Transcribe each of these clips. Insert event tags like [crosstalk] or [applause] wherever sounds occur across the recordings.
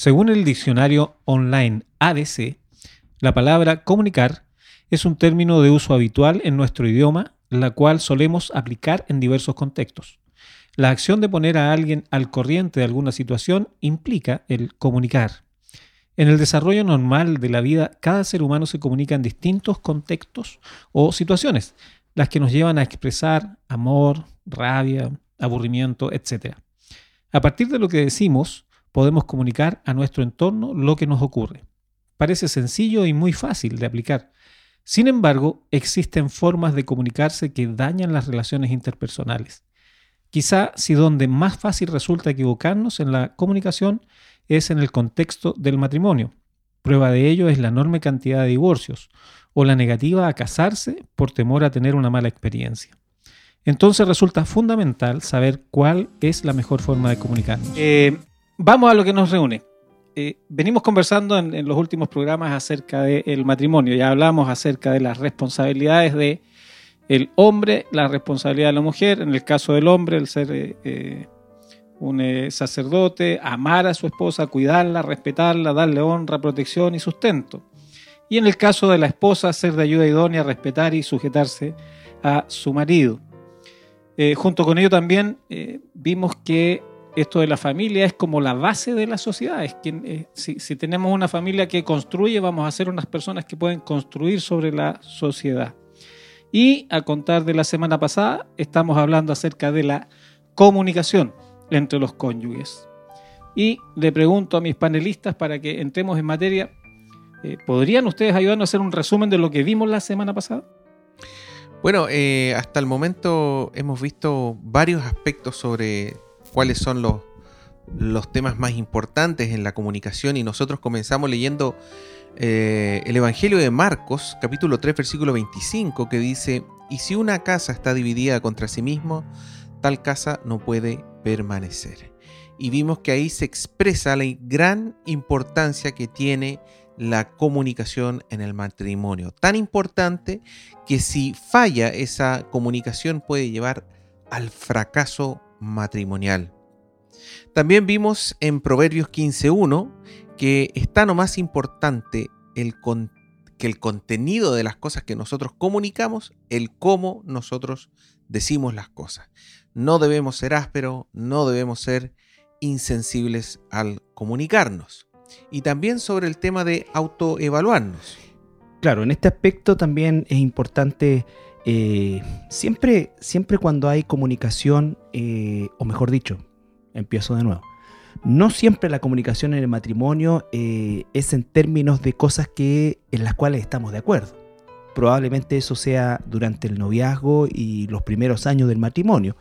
Según el diccionario online ADC, la palabra comunicar es un término de uso habitual en nuestro idioma, la cual solemos aplicar en diversos contextos. La acción de poner a alguien al corriente de alguna situación implica el comunicar. En el desarrollo normal de la vida, cada ser humano se comunica en distintos contextos o situaciones, las que nos llevan a expresar amor, rabia, aburrimiento, etc. A partir de lo que decimos, podemos comunicar a nuestro entorno lo que nos ocurre. Parece sencillo y muy fácil de aplicar. Sin embargo, existen formas de comunicarse que dañan las relaciones interpersonales. Quizá si donde más fácil resulta equivocarnos en la comunicación es en el contexto del matrimonio. Prueba de ello es la enorme cantidad de divorcios o la negativa a casarse por temor a tener una mala experiencia. Entonces resulta fundamental saber cuál es la mejor forma de comunicarnos. Eh, vamos a lo que nos reúne. Eh, venimos conversando en, los últimos programas acerca del matrimonio. Ya hablamos acerca de las responsabilidades de el hombre, la responsabilidad de la mujer. En el caso del hombre, el ser eh, eh, un sacerdote, amar a su esposa, cuidarla, respetarla, darle honra, protección y sustento. Y en el caso de la esposa, ser de ayuda idónea, respetar y sujetarse a su marido. junto con ello también vimos que esto de la familia es como la base de la sociedad. Eh, si, tenemos una familia que construye, vamos a ser unas personas que pueden construir sobre la sociedad. Y a contar de la semana pasada, estamos hablando acerca de la comunicación entre los cónyuges. Y le pregunto a mis panelistas para que entremos en materia, eh, ¿podrían ustedes ayudarnos a hacer un resumen de lo que vimos la semana pasada? Bueno, eh, hasta el momento hemos visto varios aspectos sobre cuáles son los, los temas más importantes en la comunicación y nosotros comenzamos leyendo eh, el Evangelio de Marcos, capítulo 3, versículo 25, que dice, y si una casa está dividida contra sí mismo, tal casa no puede permanecer. Y vimos que ahí se expresa la gran importancia que tiene la comunicación en el matrimonio. Tan importante que si falla esa comunicación puede llevar al fracaso matrimonial. También vimos en Proverbios 15.1 que está no más importante el que el contenido de las cosas que nosotros comunicamos, el cómo nosotros decimos las cosas. No debemos ser ásperos, no debemos ser insensibles al comunicarnos. Y también sobre el tema de autoevaluarnos. Claro, en este aspecto también es importante eh, siempre, siempre cuando hay comunicación, eh, o mejor dicho, empiezo de nuevo, no siempre la comunicación en el matrimonio eh, es en términos de cosas que, en las cuales estamos de acuerdo. Probablemente eso sea durante el noviazgo y los primeros años del matrimonio.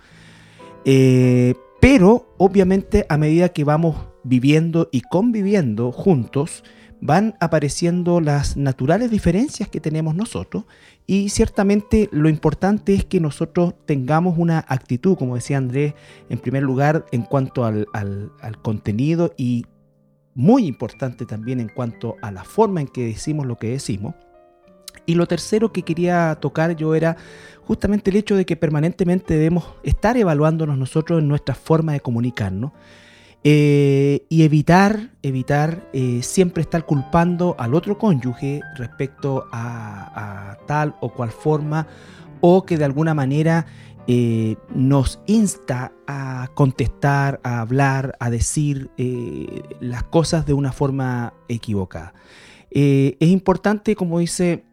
pero obviamente a medida que vamos viviendo y conviviendo juntos, van apareciendo las naturales diferencias que tenemos nosotros y ciertamente lo importante es que nosotros tengamos una actitud, como decía Andrés, en primer lugar en cuanto al, contenido y muy importante también en cuanto a la forma en que decimos lo que decimos. Y lo tercero que quería tocar yo era justamente el hecho de que permanentemente debemos estar evaluándonos nosotros en nuestra forma de comunicarnos eh, y evitar, evitar eh, siempre estar culpando al otro cónyuge respecto a, tal o cual forma o que de alguna manera eh, nos insta a contestar, a hablar, a decir las cosas de una forma equivocada. es importante, como dice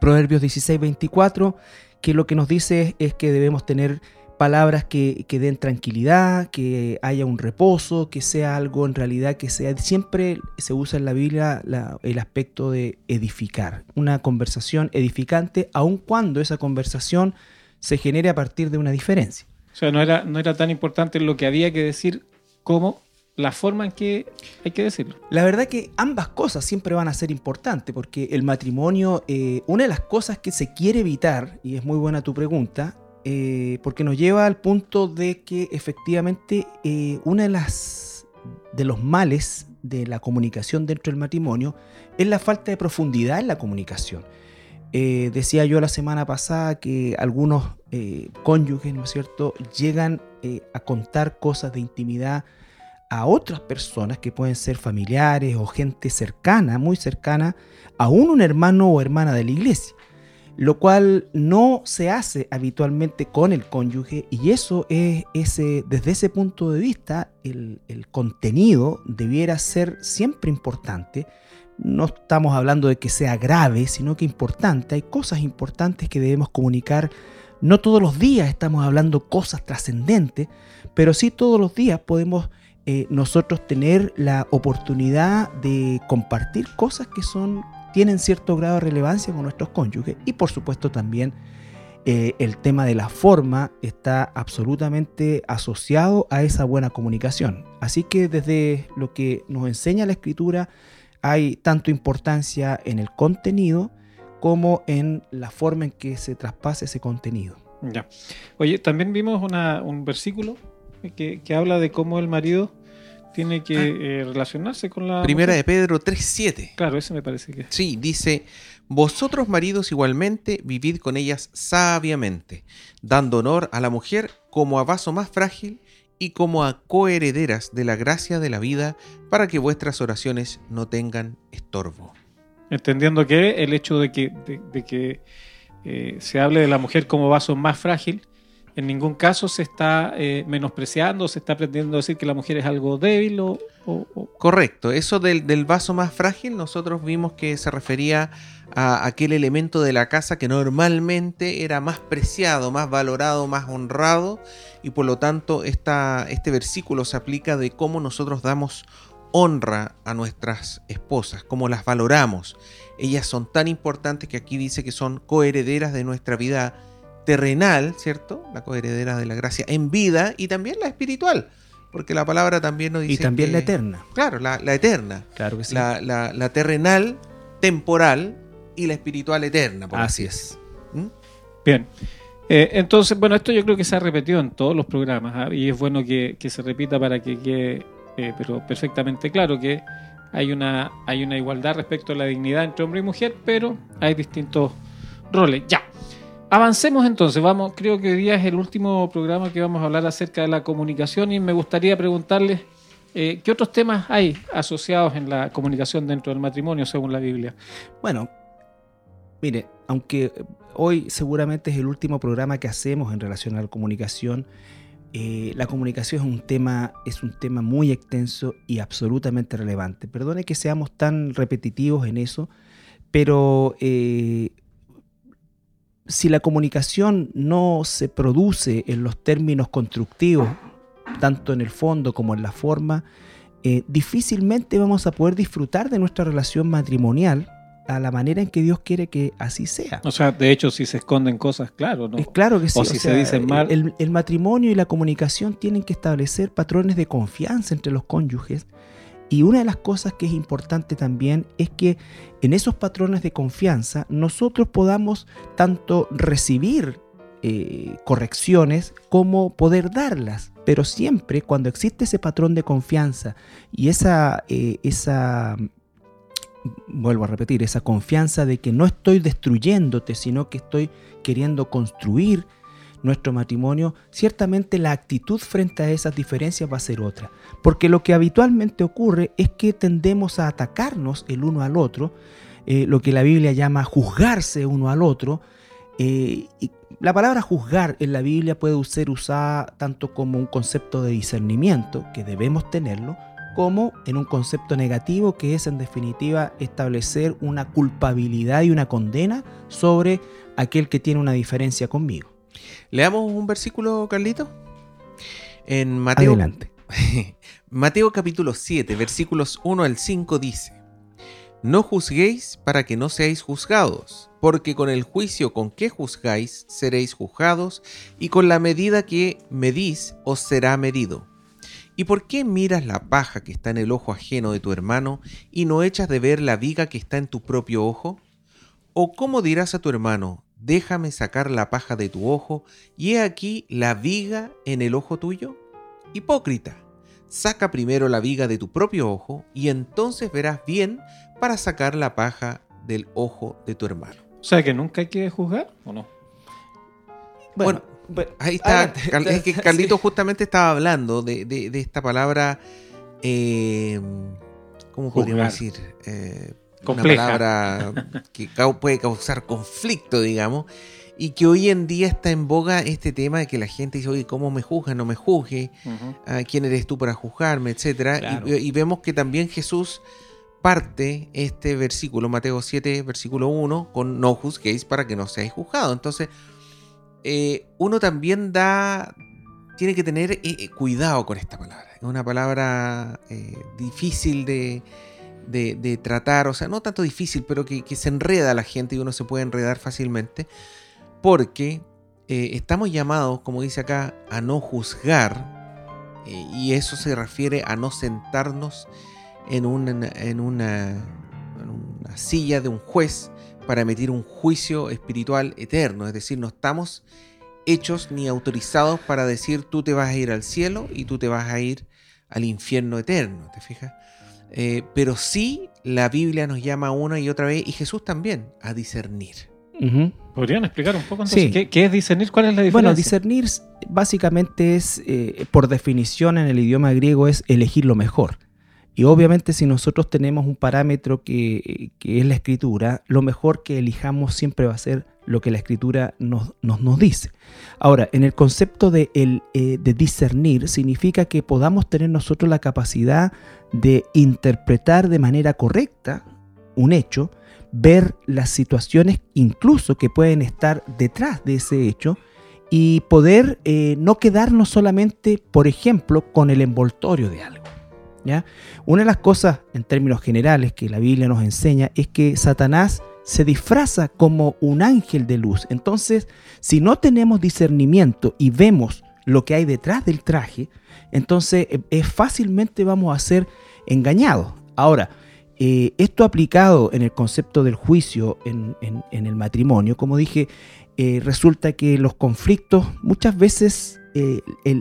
Proverbios 16, 24, que lo que nos dice es que debemos tener palabras que, den tranquilidad, que haya un reposo, que sea algo en realidad que sea, siempre se usa en la Biblia el aspecto de edificar, una conversación edificante, aun cuando esa conversación se genere a partir de una diferencia. O sea, no era, no era tan importante lo que había que decir como la forma en que hay que decirlo. La verdad que ambas cosas siempre van a ser importantes, porque el matrimonio, eh, una de las cosas que se quiere evitar, y es muy buena tu pregunta, eh, porque nos lleva al punto de que efectivamente eh, una de las de los males de la comunicación dentro del matrimonio es la falta de profundidad en la comunicación. Eh, decía yo la semana pasada que algunos cónyuges, ¿no es cierto?, llegan a contar cosas de intimidad a otras personas que pueden ser familiares o gente cercana, muy cercana, aún un hermano o hermana de la iglesia, lo cual no se hace habitualmente con el cónyuge y eso es ese, desde ese punto de vista el, el contenido debiera ser siempre importante. No estamos hablando de que sea grave, sino que importante. Hay cosas importantes que debemos comunicar. No todos los días estamos hablando cosas trascendentes, pero sí todos los días podemos eh, nosotros tener la oportunidad de compartir cosas que son tienen cierto grado de relevancia con nuestros cónyuges y por supuesto también eh, el tema de la forma está absolutamente asociado a esa buena comunicación. Así que desde lo que nos enseña la escritura hay tanto importancia en el contenido como en la forma en que se traspase ese contenido. Ya. Oye, también vimos un versículo que, que habla de cómo el marido tiene que ah. eh, relacionarse con la. Primera de Pedro 3.7. Claro, ese me parece que. Sí, dice: Vosotros, maridos, igualmente, vivid con ellas sabiamente, dando honor a la mujer como a vaso más frágil y como a coherederas de la gracia de la vida, para que vuestras oraciones no tengan estorbo. Entendiendo que el hecho de que, de, que eh, se hable de la mujer como vaso más frágil en ningún caso se está eh, menospreciando, se está pretendiendo decir que la mujer es algo débil o... Correcto, eso del, vaso más frágil nosotros vimos que se refería a aquel elemento de la casa que normalmente era más preciado, más valorado, más honrado y por lo tanto este versículo se aplica de cómo nosotros damos honra a nuestras esposas, cómo las valoramos. Ellas son tan importantes que aquí dice que son coherederas de nuestra vida terrenal, ¿cierto? La coheredera de la gracia en vida y también la espiritual. Porque la palabra también nos dice. Y también la eterna. Claro, la, eterna. Claro que sí. La, terrenal, temporal y la espiritual eterna. así es. ¿Mm? Bien. Eh, entonces, bueno, esto yo creo que se ha repetido en todos los programas ¿ah? y es bueno que, se repita para que quede eh, pero perfectamente claro que hay una, hay una igualdad respecto a la dignidad entre hombre y mujer, pero hay distintos roles. Ya. Avancemos entonces, vamos, creo que hoy día es el último programa que vamos a hablar acerca de la comunicación y me gustaría preguntarles eh, qué otros temas hay asociados en la comunicación dentro del matrimonio según la Biblia. Bueno, mire, aunque hoy seguramente es el último programa que hacemos en relación a la comunicación, eh, la comunicación es un tema, es un tema muy extenso y absolutamente relevante. Perdone que seamos tan repetitivos en eso, pero eh, si la comunicación no se produce en los términos constructivos, tanto en el fondo como en la forma, eh, difícilmente vamos a poder disfrutar de nuestra relación matrimonial a la manera en que Dios quiere que así sea. O sea, de hecho, si se esconden cosas, claro, ¿no? Es claro que sí. O si se dicen mal. el, matrimonio y la comunicación tienen que establecer patrones de confianza entre los cónyuges y una de las cosas que es importante también es que en esos patrones de confianza nosotros podamos tanto recibir eh, correcciones como poder darlas. Pero siempre cuando existe ese patrón de confianza y esa, eh, esa, vuelvo a repetir, esa confianza de que no estoy destruyéndote, sino que estoy queriendo construir nuestro matrimonio, ciertamente la actitud frente a esas diferencias va a ser otra. Porque lo que habitualmente ocurre es que tendemos a atacarnos el uno al otro, eh, lo que la Biblia llama juzgarse uno al otro. Eh, y la palabra juzgar en la Biblia puede ser usada tanto como un concepto de discernimiento, que debemos tenerlo, como en un concepto negativo que es en definitiva establecer una culpabilidad y una condena sobre aquel que tiene una diferencia conmigo. Leamos un versículo, Carlito. En Mateo. Adelante. [laughs] Mateo capítulo 7, versículos 1 al 5 dice: No juzguéis para que no seáis juzgados, porque con el juicio con que juzgáis seréis juzgados, y con la medida que medís os será medido. ¿Y por qué miras la paja que está en el ojo ajeno de tu hermano y no echas de ver la viga que está en tu propio ojo? ¿O cómo dirás a tu hermano, déjame sacar la paja de tu ojo, y he aquí la viga en el ojo tuyo? Hipócrita, saca primero la viga de tu propio ojo, y entonces verás bien para sacar la paja del ojo de tu hermano. O sea que nunca hay que juzgar, ¿o no? Bueno, ahí está. es que [laughs] Carlito justamente estaba hablando de, esta palabra eh, ¿cómo podríamos Juzgar. decir? Eh, Compleja. Una palabra que puede causar conflicto, digamos, y que hoy en día está en boga este tema de que la gente dice, oye, ¿cómo me juzga? No me juzgue. Ah, ¿Quién eres tú para juzgarme? Etcétera. Claro. Y, y vemos que también Jesús parte este versículo, Mateo 7, versículo 1, con no juzguéis para que no seáis juzgados. Entonces, eh, uno también da, tiene que tener eh, eh, cuidado con esta palabra. Es una palabra eh, difícil de, de- tratar, o sea, no tanto difícil, pero que, se enreda la gente y uno se puede enredar fácilmente, porque eh, estamos llamados, como dice acá, a no juzgar, eh, y eso se refiere a no sentarnos en una, en una silla de un juez para emitir un juicio espiritual eterno, es decir, no estamos hechos ni autorizados para decir tú te vas a ir al cielo y tú te vas a ir al infierno eterno, ¿te fijas? Eh, pero sí la Biblia nos llama una y otra vez, y Jesús también, a discernir. ¿Podrían explicar un poco entonces Sí. ¿qué, qué es discernir? ¿Cuál es la diferencia? Bueno, discernir básicamente es, eh, por definición en el idioma griego, es elegir lo mejor. Y obviamente si nosotros tenemos un parámetro que, que es la escritura, lo mejor que elijamos siempre va a ser lo que la escritura nos, nos, nos dice. Ahora, en el concepto de, el, eh, de discernir, significa que podamos tener nosotros la capacidad de interpretar de manera correcta un hecho, ver las situaciones incluso que pueden estar detrás de ese hecho y poder eh, no quedarnos solamente, por ejemplo, con el envoltorio de algo. ¿ya? Una de las cosas en términos generales que la Biblia nos enseña es que Satanás se disfraza como un ángel de luz. Entonces, si no tenemos discernimiento y vemos lo que hay detrás del traje, entonces eh, fácilmente vamos a ser engañados. Ahora, eh, esto aplicado en el concepto del juicio en, el matrimonio, como dije, eh, resulta que los conflictos muchas veces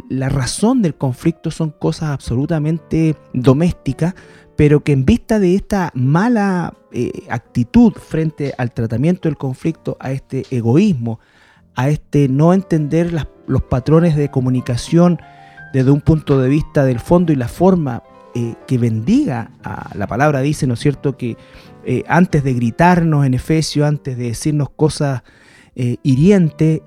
la razón del conflicto son cosas absolutamente domésticas, pero que en vista de esta mala eh, actitud frente al tratamiento del conflicto, a este egoísmo, a este no entender los patrones de comunicación desde un punto de vista del fondo y la forma eh, que bendiga a la palabra dice, ¿no es cierto?, que eh, antes de gritarnos en Efesio, antes de decirnos cosas hirientes,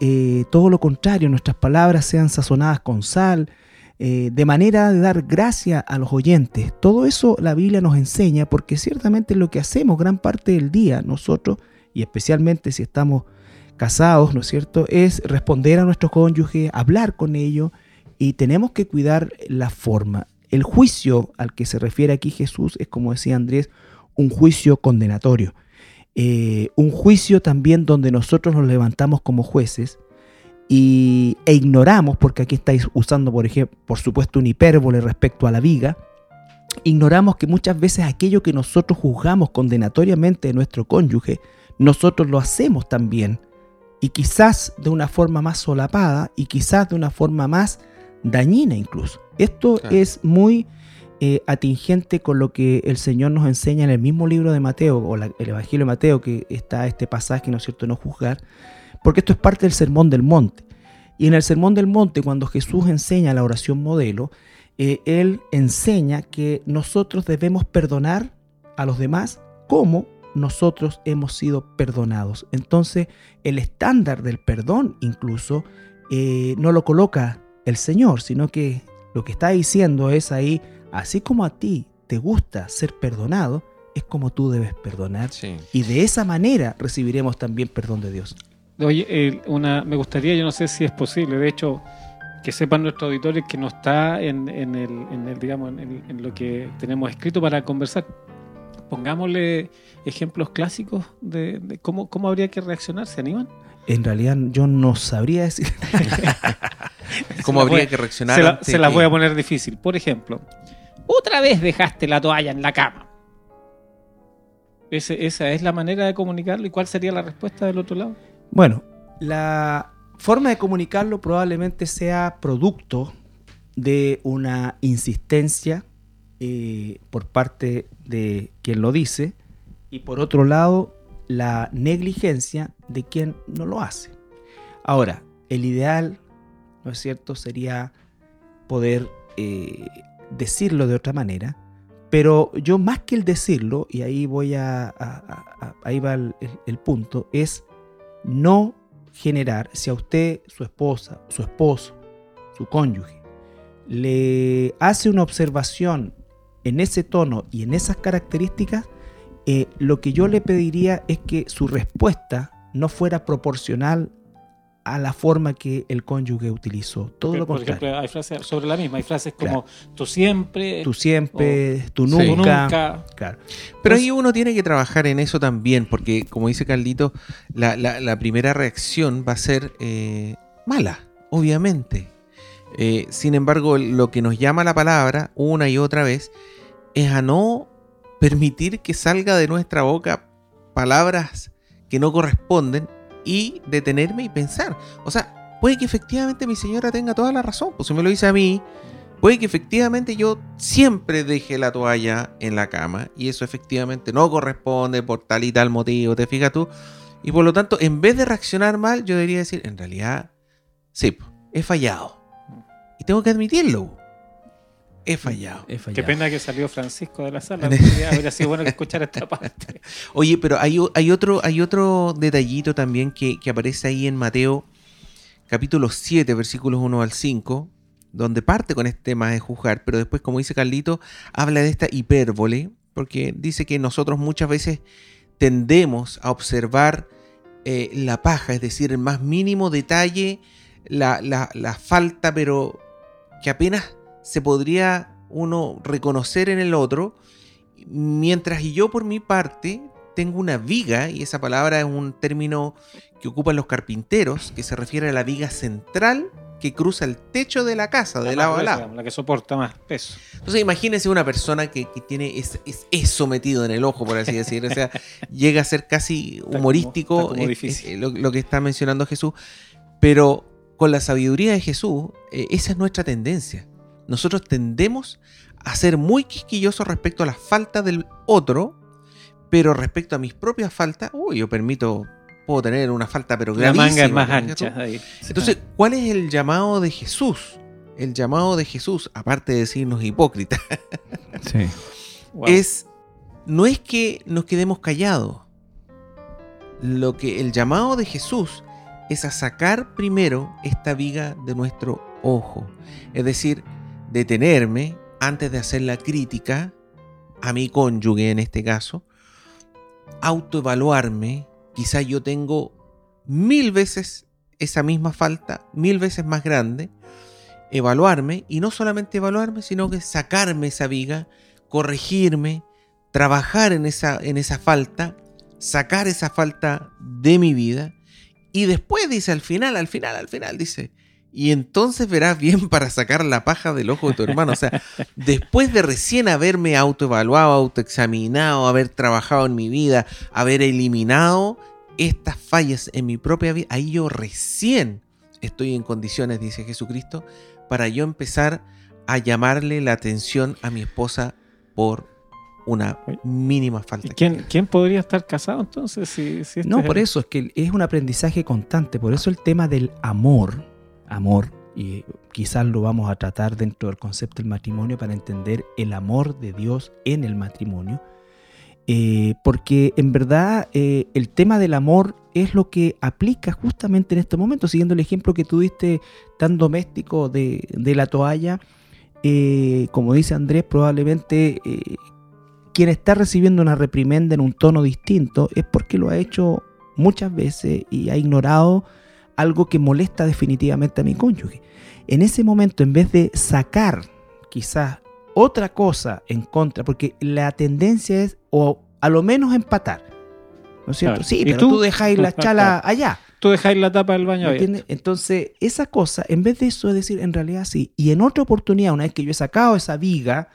todo lo contrario, nuestras palabras sean sazonadas con sal, eh, de manera de dar gracia a los oyentes. Todo eso la Biblia nos enseña porque ciertamente lo que hacemos gran parte del día nosotros, y especialmente si estamos casados, ¿no es cierto?, es responder a nuestro cónyuge, hablar con ellos y tenemos que cuidar la forma. El juicio al que se refiere aquí Jesús es, como decía Andrés, un juicio condenatorio. Eh, un juicio también donde nosotros nos levantamos como jueces y, e ignoramos, porque aquí estáis usando, por ejemplo, por supuesto, un hipérbole respecto a la viga, ignoramos que muchas veces aquello que nosotros juzgamos condenatoriamente de nuestro cónyuge, nosotros lo hacemos también. Y quizás de una forma más solapada y quizás de una forma más dañina incluso. Esto Claro. es muy eh, atingente con lo que el Señor nos enseña en el mismo libro de Mateo, o la- el Evangelio de Mateo, que está este pasaje, ¿no es cierto?, no juzgar, porque esto es parte del Sermón del Monte. Y en el Sermón del Monte, cuando Jesús enseña la oración modelo, eh, Él enseña que nosotros debemos perdonar a los demás como nosotros hemos sido perdonados. Entonces, el estándar del perdón incluso eh, no lo coloca el Señor, sino que lo que está diciendo es ahí, así como a ti te gusta ser perdonado, es como tú debes perdonar. Sí. Y de esa manera recibiremos también perdón de Dios. Oye, eh, una, me gustaría, yo no sé si es posible, de hecho, que sepan nuestros auditores que no está en, en el, en el, digamos, en, el- en lo que tenemos escrito para conversar. Pongámosle ejemplos clásicos de, de cómo, cómo habría que reaccionar, ¿se animan? En realidad yo no sabría decir. [laughs] ¿Cómo habría voy- que reaccionar? Se, la, ante se las voy a poner difícil. Por ejemplo, otra vez dejaste la toalla en la cama. Ese- esa es la manera de comunicarlo. ¿Y cuál sería la respuesta del otro lado? Bueno, la forma de comunicarlo probablemente sea producto de una insistencia eh, por parte de quien lo dice y por otro lado la negligencia de quien no lo hace. Ahora, el ideal, ¿no es cierto?, sería poder eh, decirlo de otra manera, pero yo más que el decirlo, y ahí voy a, ahí va el- el punto, es no generar, si a usted, su esposa, su esposo, su cónyuge, le hace una observación en ese tono y en esas características, eh, lo que yo le pediría es que su respuesta no fuera proporcional a la forma que el cónyuge utilizó. Todo lo Por contrario. ejemplo, hay frases sobre la misma. Hay frases como tú siempre, tú siempre, tú nunca. nunca. Claro. Pero Entonces- ahí uno tiene que trabajar en eso también, porque como dice Carlito, la, la- la primera reacción va a ser eh, mala, obviamente. Eh, sin embargo, lo que nos llama la palabra una y otra vez es a no permitir que salga de nuestra boca palabras que no corresponden y detenerme y pensar. O sea, puede que efectivamente mi señora tenga toda la razón, pues si me lo dice a mí, Puede que efectivamente yo siempre deje la toalla en la cama y eso efectivamente no corresponde por tal y tal motivo, ¿te fijas tú? Y por lo tanto, en vez de reaccionar mal, yo debería decir, en realidad, sí, he fallado. Y tengo que admitirlo. He fallado. He Qué pena que salió Francisco de la sala. [laughs] Habría sido bueno que escuchara esta parte. [laughs] Oye, pero hay, otro, hay otro detallito también que, que aparece ahí en Mateo capítulo 7, versículos 1 al 5, donde parte con este tema de juzgar, pero después, como dice Carlito, habla de esta hipérbole, porque dice que nosotros muchas veces tendemos a observar eh, la paja, es decir, el más mínimo detalle, la, la- la falta, pero que apenas se podría uno reconocer en el otro, mientras yo por mi parte tengo una viga, y esa palabra es un término que ocupan los carpinteros, que se refiere a la viga central que cruza el techo de la casa, de La lado a lado. La que soporta más peso. Entonces imagínense una persona que, que tiene es- es- eso metido en el ojo, por así decirlo. O sea, [laughs] llega a ser casi humorístico está como difícil. lo, lo que está mencionando Jesús. Pero con la sabiduría de Jesús, eh, esa es nuestra tendencia. Nosotros tendemos a ser muy quisquillosos respecto a las faltas del otro, pero respecto a mis propias faltas, uy, yo permito, puedo tener una falta, pero La manga es gravísima, más ancha. ahí. Entonces, ¿cuál es el llamado de Jesús? El llamado de Jesús, aparte de decirnos hipócritas, [laughs] Sí. Wow. es no es que nos quedemos callados. Lo que el llamado de Jesús es a sacar primero esta viga de nuestro ojo, es decir, detenerme antes de hacer la crítica a mi cónyuge en este caso, autoevaluarme, quizá yo tengo mil veces esa misma falta, mil veces más grande, evaluarme y no solamente evaluarme, sino que sacarme esa viga, corregirme, trabajar en esa, en esa falta, sacar esa falta de mi vida. Y después dice al final, al final, al final dice, y entonces verás bien [laughs] para sacar la paja del ojo de tu hermano. O sea, después de recién haberme autoevaluado, autoexaminado, haber trabajado en mi vida, haber eliminado estas fallas en mi propia vida, ahí yo recién estoy en condiciones, dice Jesucristo, para yo empezar a llamarle la atención a mi esposa por una mínima falta. ¿Y que quién, quién podría estar casado entonces? Si, si este No, es por el- eso es que es un aprendizaje constante, por eso el tema del amor, amor, y quizás lo vamos a tratar dentro del concepto del matrimonio para entender el amor de Dios en el matrimonio, Eh, porque en verdad eh, el tema del amor es lo que aplica justamente en este momento, siguiendo el ejemplo que tú diste tan doméstico de, de la toalla, eh, como dice Andrés, probablemente quien está recibiendo una reprimenda en un tono distinto es porque lo ha hecho muchas veces y ha ignorado algo que molesta definitivamente a mi cónyuge. En ese momento, en vez de sacar quizás otra cosa en contra, porque la tendencia es o a lo menos empatar. ¿No es cierto? Claro. Sí, ¿Y pero tú? tú, dejáis la chala allá. Tú dejáis la tapa del baño ¿me abierta. entiendes? Entonces, esa cosa, en vez de eso, es decir, en realidad sí. Y en otra oportunidad, una vez que yo he sacado esa viga,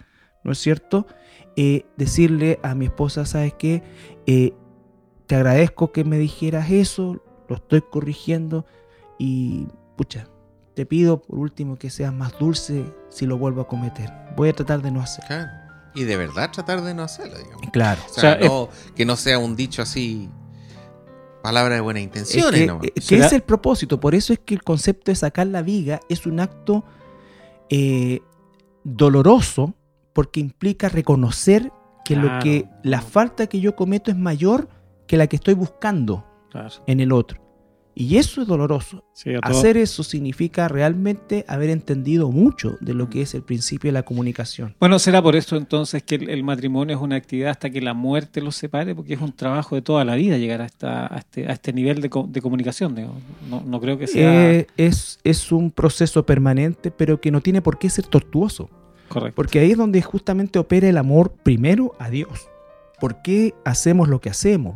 ¿no es cierto? Eh, decirle a mi esposa, ¿sabes qué? Eh, te agradezco que me dijeras eso, lo estoy corrigiendo y, pucha, te pido por último que seas más dulce si lo vuelvo a cometer. Voy a tratar de no hacer. Claro. Y de verdad tratar de no hacerlo, digamos. Claro. O sea, O sea, no- que no sea un dicho así, palabra de buenas Es intenciones, que, eh, que es el propósito. Por eso es que el concepto de sacar la viga es un acto eh, doloroso porque implica reconocer que lo que la falta que yo cometo es mayor que la que estoy buscando Claro. en el otro. Y eso es doloroso. Sí, Hacer eso significa realmente haber entendido mucho de lo que es el principio de la comunicación. Bueno, será por eso entonces que el, el matrimonio es una actividad hasta que la muerte los separe, porque es un trabajo de toda la vida llegar a, esta, a, este, a este nivel de, co- de comunicación. digo. No, no creo que sea Eh, es, es un proceso permanente, pero que no tiene por qué ser tortuoso. correcto. Porque ahí es donde justamente opera el amor primero a Dios. ¿Por qué hacemos lo que hacemos?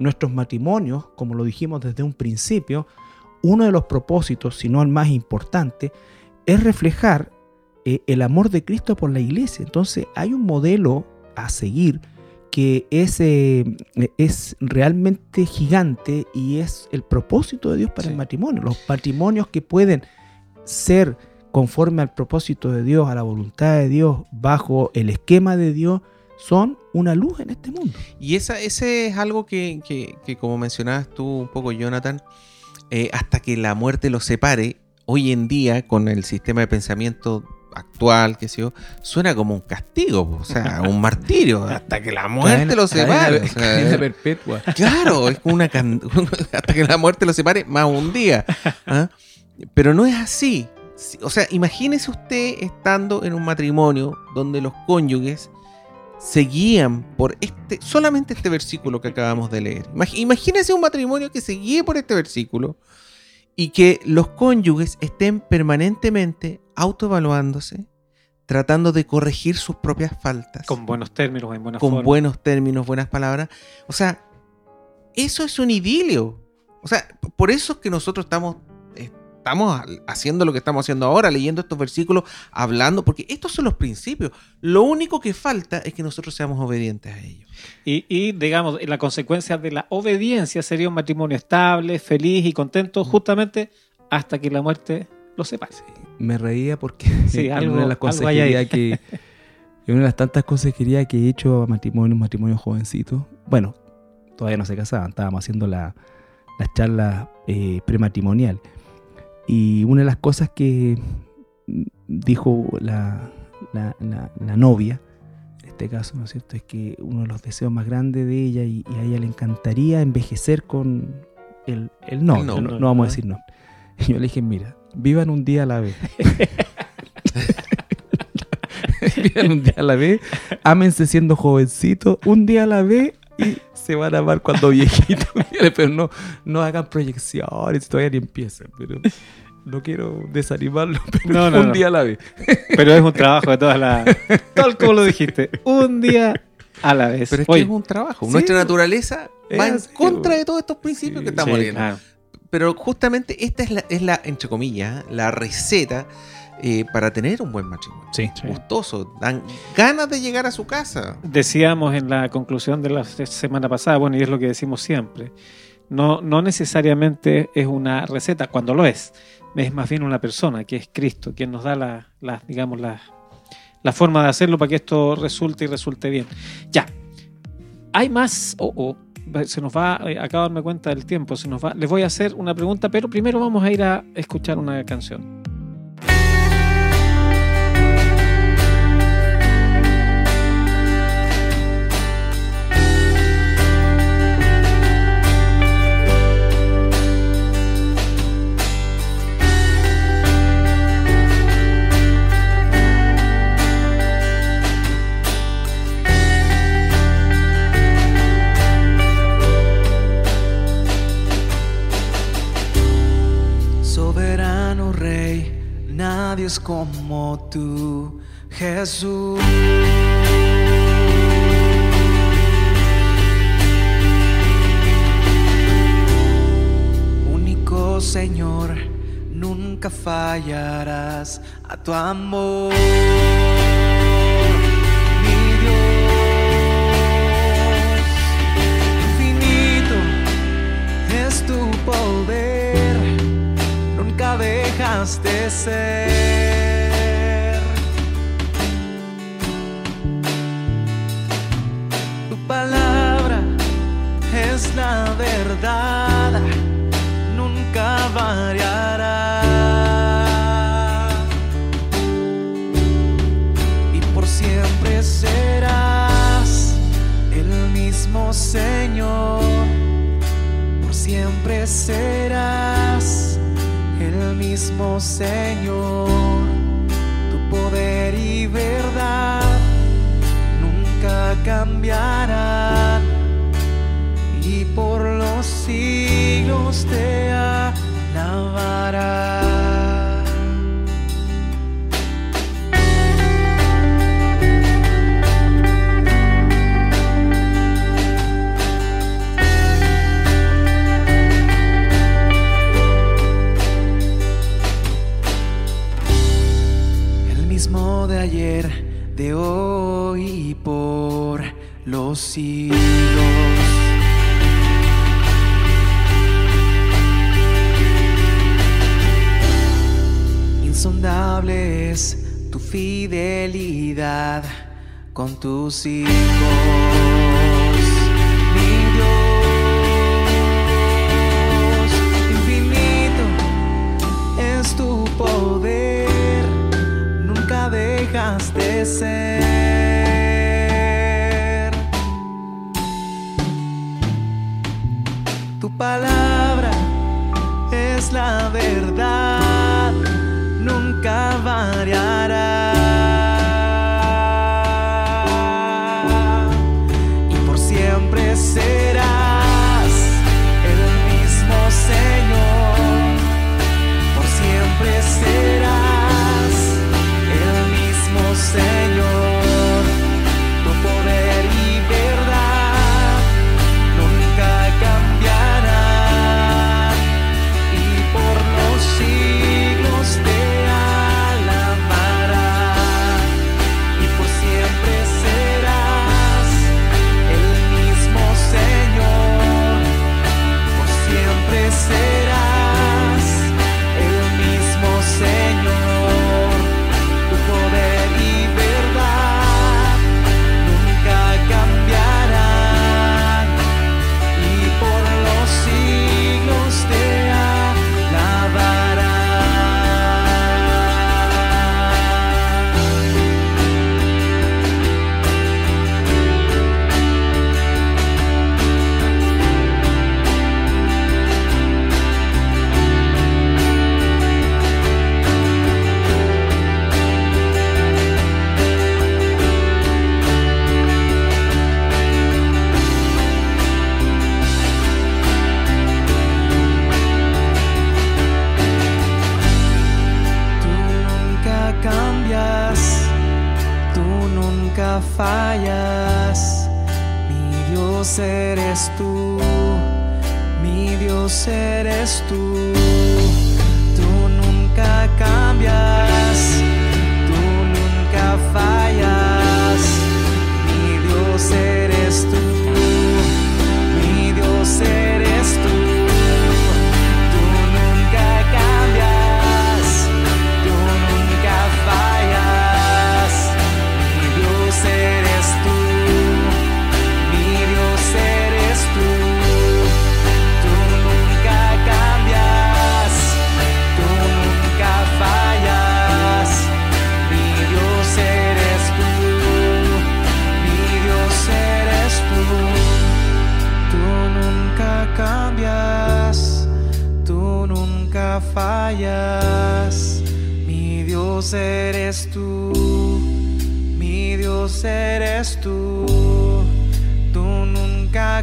Nuestros matrimonios, como lo dijimos desde un principio, uno de los propósitos, si no el más importante, es reflejar eh, el amor de Cristo por la iglesia. Entonces hay un modelo a seguir que es, eh, es realmente gigante y es el propósito de Dios para Sí. el matrimonio. Los matrimonios que pueden ser conforme al propósito de Dios, a la voluntad de Dios, bajo el esquema de Dios, son una luz en este mundo. Y esa, ese es algo que, que- que como mencionabas tú un poco, Jonathan, eh, hasta que la muerte los separe, hoy en día, con el sistema de pensamiento actual, que sé yo, suena como un castigo, o sea, [laughs] un martirio, hasta que la muerte los separe. o sea, perpetua. Claro, es como una can- [laughs] hasta que la muerte los separe más un día. ¿ah? Pero no es así. Sí, O sea, imagínese usted estando en un matrimonio donde los cónyuges se guían por este, solamente este versículo que acabamos de leer. Imag- Imagínese un matrimonio que se guíe por este versículo y que los cónyuges estén permanentemente autoevaluándose, tratando de corregir sus propias faltas Con buenos términos, en buena con buenos términos, buenas palabras. O sea, eso es un idilio. O sea, por eso es que nosotros estamos, estamos haciendo lo que estamos haciendo ahora, leyendo estos versículos, hablando, porque estos son los principios. Lo único que falta es que nosotros seamos obedientes a ellos. Y, y, digamos, la consecuencia de la obediencia sería un matrimonio estable, feliz y contento, justamente hasta que la muerte los separe. Me reía porque Sí, [laughs] algo- una de las consejerías que [laughs] una de las tantas consejerías que he hecho a matrimonio, matrimonio jovencito. Bueno, todavía no se casaban, estábamos haciendo la, las charlas eh, prematrimonial. Y una de las cosas que dijo la, la- la- la novia, en este caso, ¿no es cierto?, es que uno de los deseos más grandes de ella y, y a ella le encantaría envejecer con el, el El novio, no, no vamos a ¿no? decir no. Y [laughs] yo le dije, mira, vivan un día a la vez. [laughs] vivan un día a la vez, ámense siendo jovencitos, un día a la vez y se van a amar cuando viejitos. [laughs] pero no, no hagan proyecciones, todavía ni empiezan. Pero no quiero desanimarlo, [laughs] pero No, no, un no. día a la vez. Pero es un trabajo de todas las... Tal como lo dijiste, un día a la vez. Pero es Oye, que es un trabajo. sí, Nuestra naturaleza va en que- contra de todos estos principios Sí, que estamos sí, leyendo. claro. Pero justamente esta es la, es la entre comillas, la receta eh, para tener un buen matrimonio. Sí. Gustoso, dan ganas de llegar a su casa. Decíamos en la conclusión de la se- semana pasada, bueno, y es lo que decimos siempre, no, no necesariamente es una receta, cuando lo es, es más bien una persona, que es Cristo, quien nos da la, la, digamos, la, la forma de hacerlo para que esto resulte y resulte bien. Ya, hay más, oh, oh, se nos va, eh, acabo de darme cuenta del tiempo, se nos va, les voy a hacer una pregunta, pero primero vamos a ir a escuchar una canción. Tu amor. Mismo Señor, por siempre serás el mismo Señor. Tu poder y verdad nunca cambiarán y por los siglos te alabarán. De ayer, de hoy y por los siglos. Insondable es tu fidelidad con tus hijos, de ser. Tu palabra es la verdad, nunca variará.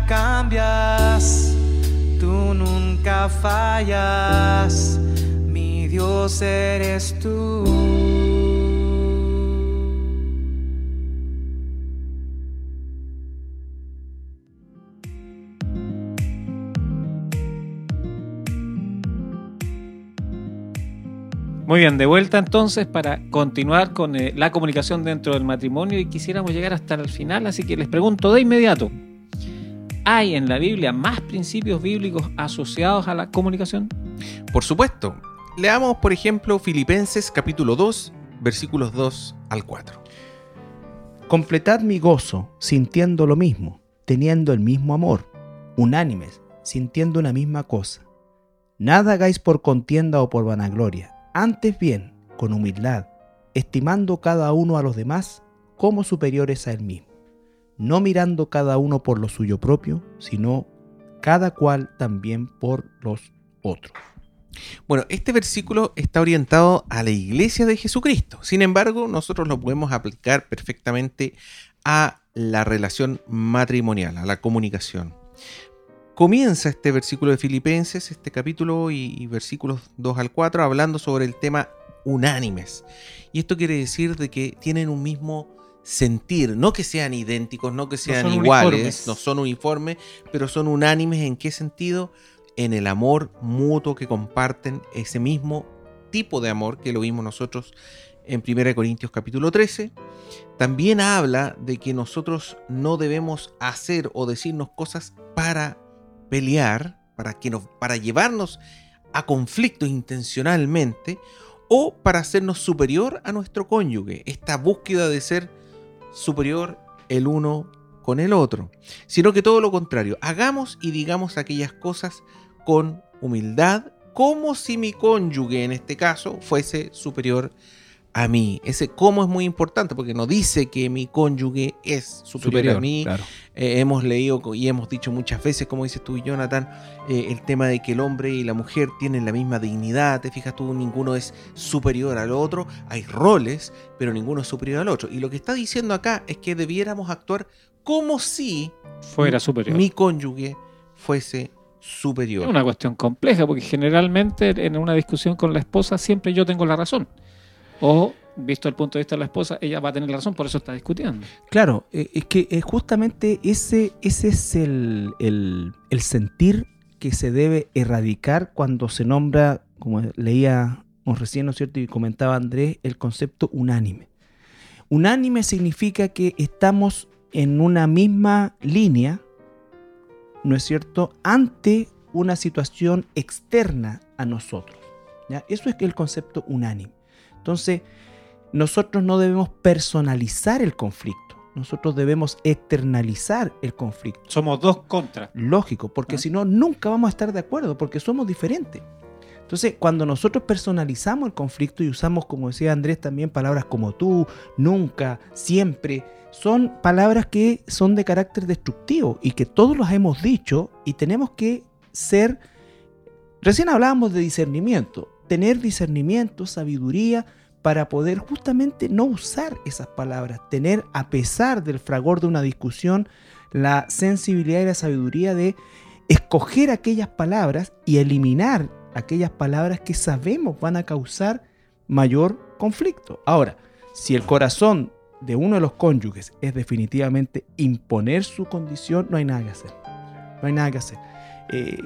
Cambias, tú nunca fallas. Mi Dios eres tú. Muy bien, de vuelta entonces para continuar con eh, la comunicación dentro del matrimonio y quisiéramos llegar hasta el final, así que les pregunto de inmediato, ¿hay en la Biblia más principios bíblicos asociados a la comunicación? Por supuesto. Leamos, por ejemplo, Filipenses capítulo 2, versículos 2 al 4. Completad mi gozo, sintiendo lo mismo, teniendo el mismo amor, unánimes, sintiendo una misma cosa. Nada hagáis por contienda o por vanagloria, antes bien, con humildad, estimando cada uno a los demás como superiores a él mismo. No mirando cada uno por lo suyo propio, sino cada cual también por los otros. Bueno, este versículo está orientado a la iglesia de Jesucristo. Sin embargo, nosotros lo podemos aplicar perfectamente a la relación matrimonial, a la comunicación. Comienza este versículo de Filipenses, este capítulo y, versículos 2 al 4, hablando sobre el tema unánimes. Y esto quiere decir de que tienen un mismo sentir, no que sean idénticos, no que sean iguales, uniformes. no son uniformes, pero son unánimes en qué sentido? En el amor mutuo que comparten, ese mismo tipo de amor que lo vimos nosotros en 1 Corintios capítulo 13. También habla de que nosotros no debemos hacer o decirnos cosas para pelear, para, que nos, para llevarnos a conflictos intencionalmente o para hacernos superior a nuestro cónyuge. Esta búsqueda de ser superior el uno con el otro, sino que todo lo contrario, hagamos y digamos aquellas cosas con humildad, como si mi cónyuge en este caso fuese superior a mí. Ese cómo es muy importante porque no dice que mi cónyuge es superior, a mí. claro. Eh, hemos leído y hemos dicho muchas veces, como dices tú y Jonathan, eh, el tema de que el hombre y la mujer tienen la misma dignidad. Te fijas tú, ninguno es superior al otro. Hay roles, pero ninguno es superior al otro. Y lo que está diciendo acá es que debiéramos actuar como si Fuera superior. mi cónyuge fuese superior. Es una cuestión compleja porque generalmente en una discusión con la esposa siempre yo tengo la razón. O, visto el punto de vista de la esposa, ella va a tener la razón, por eso está discutiendo. Claro, eh, es que eh, justamente ese, ese es el, el- el sentir que se debe erradicar cuando se nombra, como leíamos recién, ¿no es cierto? Y comentaba Andrés, el concepto unánime. Unánime significa que estamos en una misma línea, ¿no es cierto?, ante una situación externa a nosotros. ¿ya? Eso es el concepto unánime. Entonces, nosotros no debemos personalizar el conflicto, nosotros debemos externalizar el conflicto. Somos dos contra. Lógico, porque Ah. si no, nunca vamos a estar de acuerdo, porque somos diferentes. Entonces, cuando nosotros personalizamos el conflicto y usamos, como decía Andrés también, palabras como tú, nunca, siempre, son palabras que son de carácter destructivo y que todos los hemos dicho y tenemos que ser, recién hablábamos de discernimiento, tener discernimiento, sabiduría para poder justamente no usar esas palabras, tener a pesar del fragor de una discusión la sensibilidad y la sabiduría de escoger aquellas palabras y eliminar aquellas palabras que sabemos van a causar mayor conflicto. Ahora, si el corazón de uno de los cónyuges es definitivamente imponer su condición, no hay nada que hacer. No hay nada que hacer. Eh,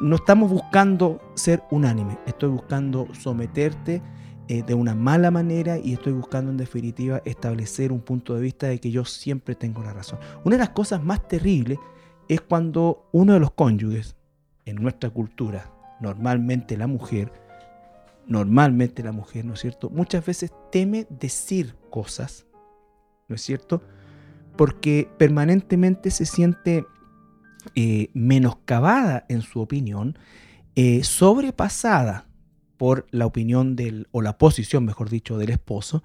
no estamos buscando ser unánime, estoy buscando someterte eh, de una mala manera y estoy buscando en definitiva establecer un punto de vista de que yo siempre tengo la razón. Una de las cosas más terribles es cuando uno de los cónyuges, en nuestra cultura, normalmente la mujer, normalmente la mujer, ¿no es cierto? Muchas veces teme decir cosas, ¿no es cierto? Porque permanentemente se siente eh, menoscabada en su opinión, eh, sobrepasada por la opinión del, o la posición, mejor dicho, del esposo.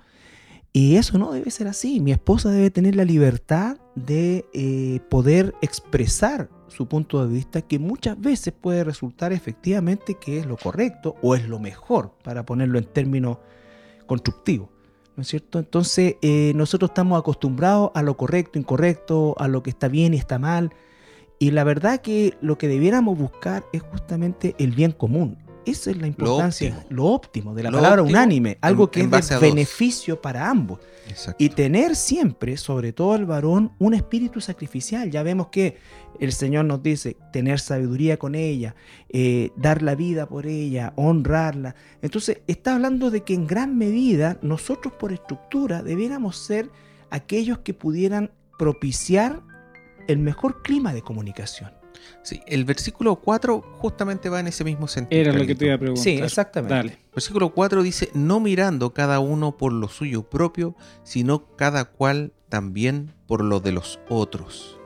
Y eso no debe ser así. Mi esposa debe tener la libertad de eh, poder expresar su punto de vista, que muchas veces puede resultar efectivamente que es lo correcto o es lo mejor, para ponerlo en términos constructivos. ¿No es cierto? Entonces, eh, nosotros estamos acostumbrados a lo correcto, incorrecto, a lo que está bien y está mal. Y la verdad que lo que debiéramos buscar es justamente el bien común. Esa es la importancia, óptimo. lo óptimo de la Lo palabra óptimo unánime, algo que en es de beneficio para ambos. Exacto. Y tener siempre, sobre todo al varón, un espíritu sacrificial. Ya vemos que el Señor nos dice tener sabiduría con ella, eh, dar la vida por ella, honrarla. Entonces está hablando de que en gran medida nosotros por estructura debiéramos ser aquellos que pudieran propiciar el mejor clima de comunicación. Sí, el versículo 4 justamente va en ese mismo sentido. Era lo que te iba a preguntar. Sí, exactamente. Dale. Versículo 4 dice, no mirando cada uno por lo suyo propio, sino cada cual también por lo de los otros.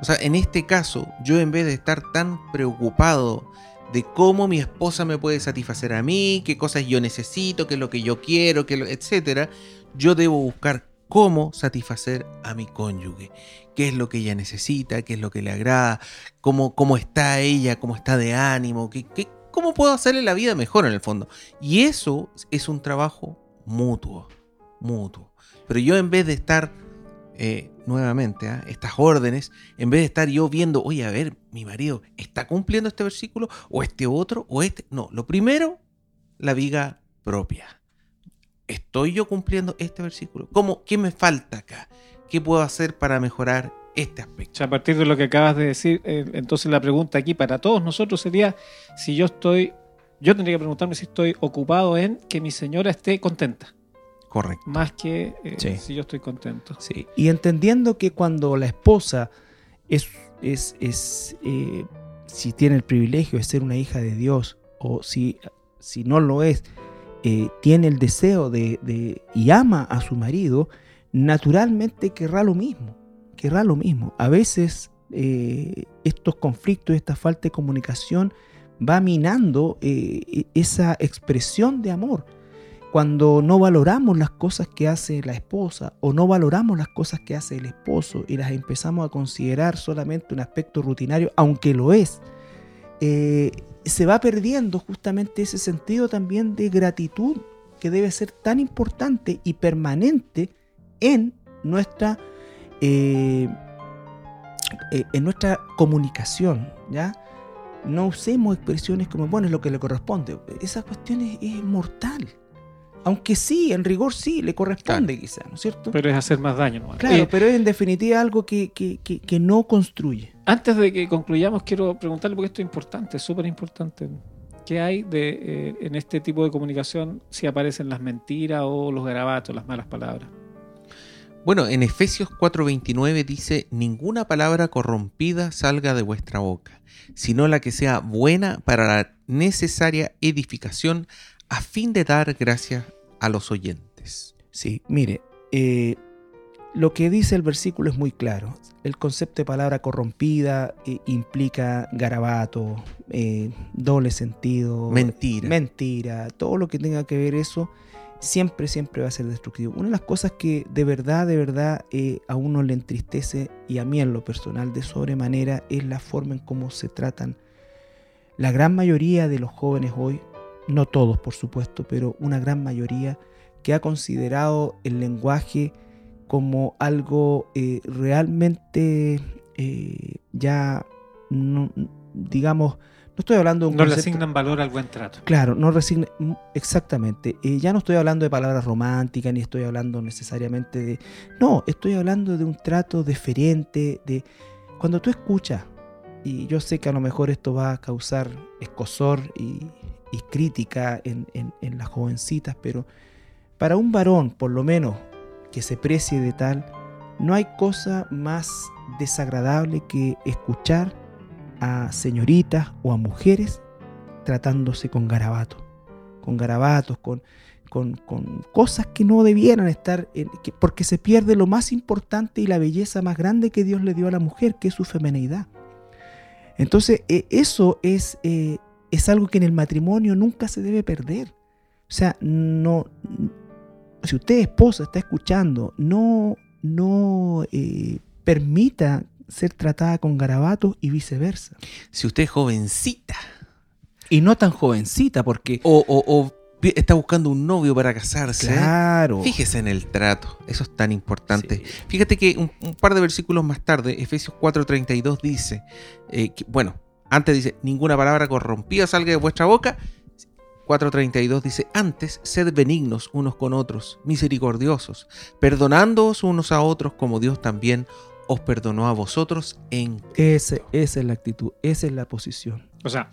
O sea, en este caso, yo en vez de estar tan preocupado de cómo mi esposa me puede satisfacer a mí, qué cosas yo necesito, qué es lo que yo quiero, qué lo- etcétera, yo debo buscar cómo satisfacer a mi cónyuge, qué es lo que ella necesita, qué es lo que le agrada, cómo, cómo está ella, cómo está de ánimo, qué, qué- cómo puedo hacerle la vida mejor en el fondo. Y eso es un trabajo mutuo, mutuo. Pero yo en vez de estar, eh, nuevamente, ¿ah? estas órdenes, en vez de estar yo viendo, oye, a ver, mi marido está cumpliendo este versículo, o este otro, o este. No, lo primero, la viga propia. ¿Estoy yo cumpliendo este versículo? ¿Cómo, ¿Qué me falta acá? ¿Qué puedo hacer para mejorar este O aspecto? sea, a partir de lo que acabas de decir, eh, entonces la pregunta aquí para todos nosotros sería si yo estoy, yo tendría que preguntarme si estoy ocupado en que mi señora esté contenta, Correcto. más que eh, Sí. si yo estoy contento. Sí, Y entendiendo que cuando la esposa es, es, es, eh, si tiene el privilegio de ser una hija de Dios, o si, si no lo es, eh, tiene el deseo de, y ama a su marido, naturalmente querrá lo mismo. Querrá lo mismo. A veces eh, estos conflictos, esta falta de comunicación va minando eh, esa expresión de amor cuando no valoramos las cosas que hace la esposa o no valoramos las cosas que hace el esposo y las empezamos a considerar solamente un aspecto rutinario, aunque lo es, se va perdiendo justamente ese sentido también de gratitud que debe ser tan importante y permanente en nuestra, eh, eh, en nuestra comunicación, ¿ya? No usemos expresiones como, bueno, es lo que le corresponde. Esa cuestión es, es mortal. Aunque sí, en rigor sí, le corresponde quizá, ¿no es cierto? Pero es hacer más daño. nomás. claro, Oye, pero es en definitiva algo que, que- que- que no construye. antes de que concluyamos, quiero preguntarle, porque esto es importante, es súper importante. ¿Qué hay de, eh, en este tipo de comunicación si aparecen las mentiras o los garabatos, las malas palabras? Bueno, en Efesios 4:29 dice, ninguna palabra corrompida salga de vuestra boca, sino la que sea buena para la necesaria edificación a fin de dar gracias a los oyentes. Sí, mire, eh, lo que dice el versículo es muy claro. El concepto de palabra corrompida eh, implica garabato, eh, doble sentido, Mentira. mentira, todo lo que tenga que ver eso, siempre, siempre va a ser destructivo. Una de las cosas que de verdad, de verdad eh, a uno le entristece y a mí en lo personal de sobremanera es la forma en cómo se tratan la gran mayoría de los jóvenes hoy, no todos por supuesto, pero una gran mayoría que ha considerado el lenguaje como algo eh, realmente eh, ya, no- digamos, no estoy hablando de un No le asignan valor al buen trato. Claro, no resigna. mm, Exactamente. Eh, ya no estoy hablando de palabras románticas, ni estoy hablando necesariamente de. No, estoy hablando de un trato deferente, de. Cuando tú escuchas, y yo sé que a lo mejor esto va a causar escosor y, y crítica en, en- las jovencitas, pero para un varón, por lo menos, que se precie de tal, no hay cosa más desagradable que escuchar a señoritas o a mujeres tratándose con garabatos, con garabatos, con, con, con cosas que no debieran estar, porque se pierde lo más importante y la belleza más grande que Dios le dio a la mujer, que es su femeneidad. Entonces, eh, eso es, eh, es algo que en el matrimonio nunca se debe perder. O sea, no, si usted esposa está escuchando, no, no eh, permita ser tratada con garabatos y viceversa. Si usted es jovencita Y no tan jovencita, porque... o, o- está buscando un novio para casarse, Claro. fíjese en el trato. Eso es tan importante. Sí. Fíjate que un, un par de versículos más tarde, Efesios 4:32 dice, eh, que- bueno, antes dice, ninguna palabra corrompida salga de vuestra boca. 4:32 dice, antes sed benignos unos con otros, misericordiosos, perdonándoos unos a otros como Dios también os perdonó a vosotros en... Ese- esa es la actitud, esa es la posición. O sea,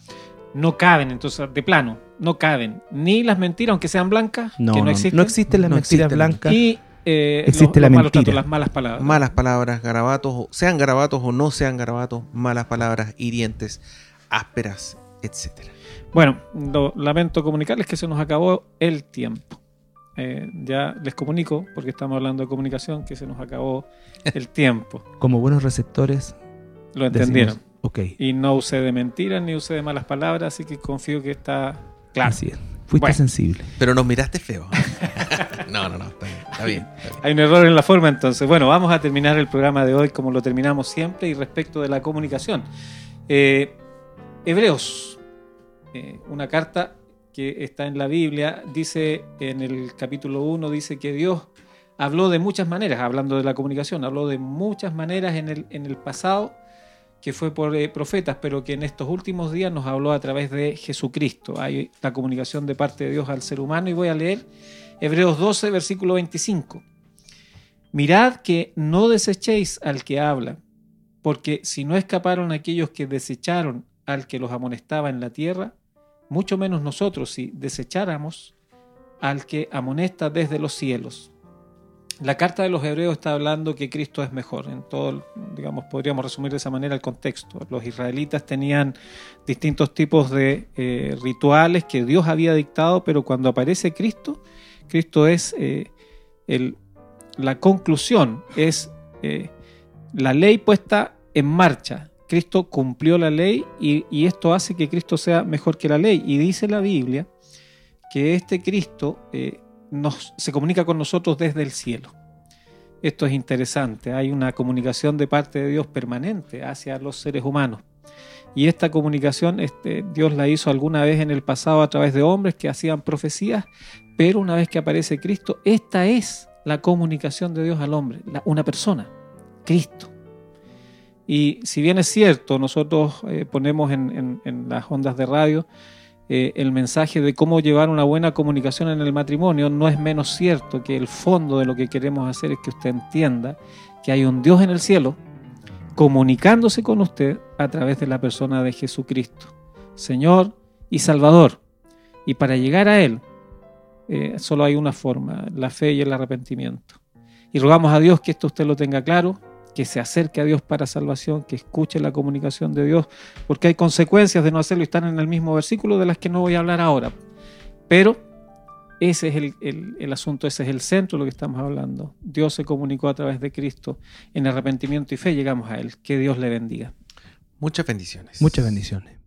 no caben, entonces, de plano, no caben ni las mentiras, aunque sean blancas, No, que no, no, existen, no existen las No mentiras existen. blancas. y eh, Existe los, la los mentira. tratos, las malas palabras. Malas palabras, garabatos, o- sean garabatos o no sean garabatos, malas palabras, hirientes, ásperas, etcétera. Bueno, lo lamento comunicarles que se nos acabó el tiempo. Eh, ya les comunico, porque estamos hablando de comunicación, que se nos acabó [laughs] el tiempo. Como buenos receptores, Lo entendieron. decimos, ok, Y no usé de mentiras ni usé de malas palabras, así que confío que está claro. así es. Fuiste Bueno. sensible. Pero nos miraste feo. [laughs] No, no, no, está bien, está bien. Hay un error en la forma entonces. Bueno, vamos a terminar el programa de hoy como lo terminamos siempre y respecto de la comunicación. Eh, Hebreos, eh, una carta que está en la Biblia, dice en el capítulo 1, dice que Dios habló de muchas maneras, hablando de la comunicación, habló de muchas maneras en el, en el pasado que fue por eh, profetas, pero que en estos últimos días nos habló a través de Jesucristo. Hay la comunicación de parte de Dios al ser humano y voy a leer Hebreos 12, versículo 25. Mirad que no desechéis al que habla, porque si no escaparon aquellos que desecharon al que los amonestaba en la tierra, mucho menos nosotros si desecháramos al que amonesta desde los cielos. La carta de los hebreos está hablando que Cristo es mejor. En todo, digamos, podríamos resumir de esa manera el contexto. Los israelitas tenían distintos tipos de eh, rituales que Dios había dictado, pero cuando aparece Cristo, Cristo es eh, la conclusión, es eh, la ley puesta en marcha. Cristo cumplió la ley y, esto hace que Cristo sea mejor que la ley. Y dice la Biblia que este Cristo eh, se comunica con nosotros desde el cielo. Esto es interesante, hay una comunicación de parte de Dios permanente hacia los seres humanos. Y esta comunicación este, Dios la hizo alguna vez en el pasado a través de hombres que hacían profecías, pero una vez que aparece Cristo, esta es la comunicación de Dios al hombre, una persona, Cristo. Y si bien es cierto, nosotros eh, ponemos en las ondas de radio eh, el mensaje de cómo llevar una buena comunicación en el matrimonio, no es menos cierto que el fondo de lo que queremos hacer es que usted entienda que hay un Dios en el cielo comunicándose con usted a través de la persona de Jesucristo, Señor y Salvador. Y para llegar a Él, eh, solo hay una forma, la fe y el arrepentimiento. Y rogamos a Dios que esto usted lo tenga claro, que se acerque a Dios para salvación, que escuche la comunicación de Dios, porque hay consecuencias de no hacerlo y están en el mismo versículo de las que no voy a hablar ahora. Pero ese es el, el- el asunto, ese es el centro de lo que estamos hablando. Dios se comunicó a través de Cristo. En arrepentimiento y fe llegamos a Él. Que Dios le bendiga. Muchas bendiciones. Muchas bendiciones.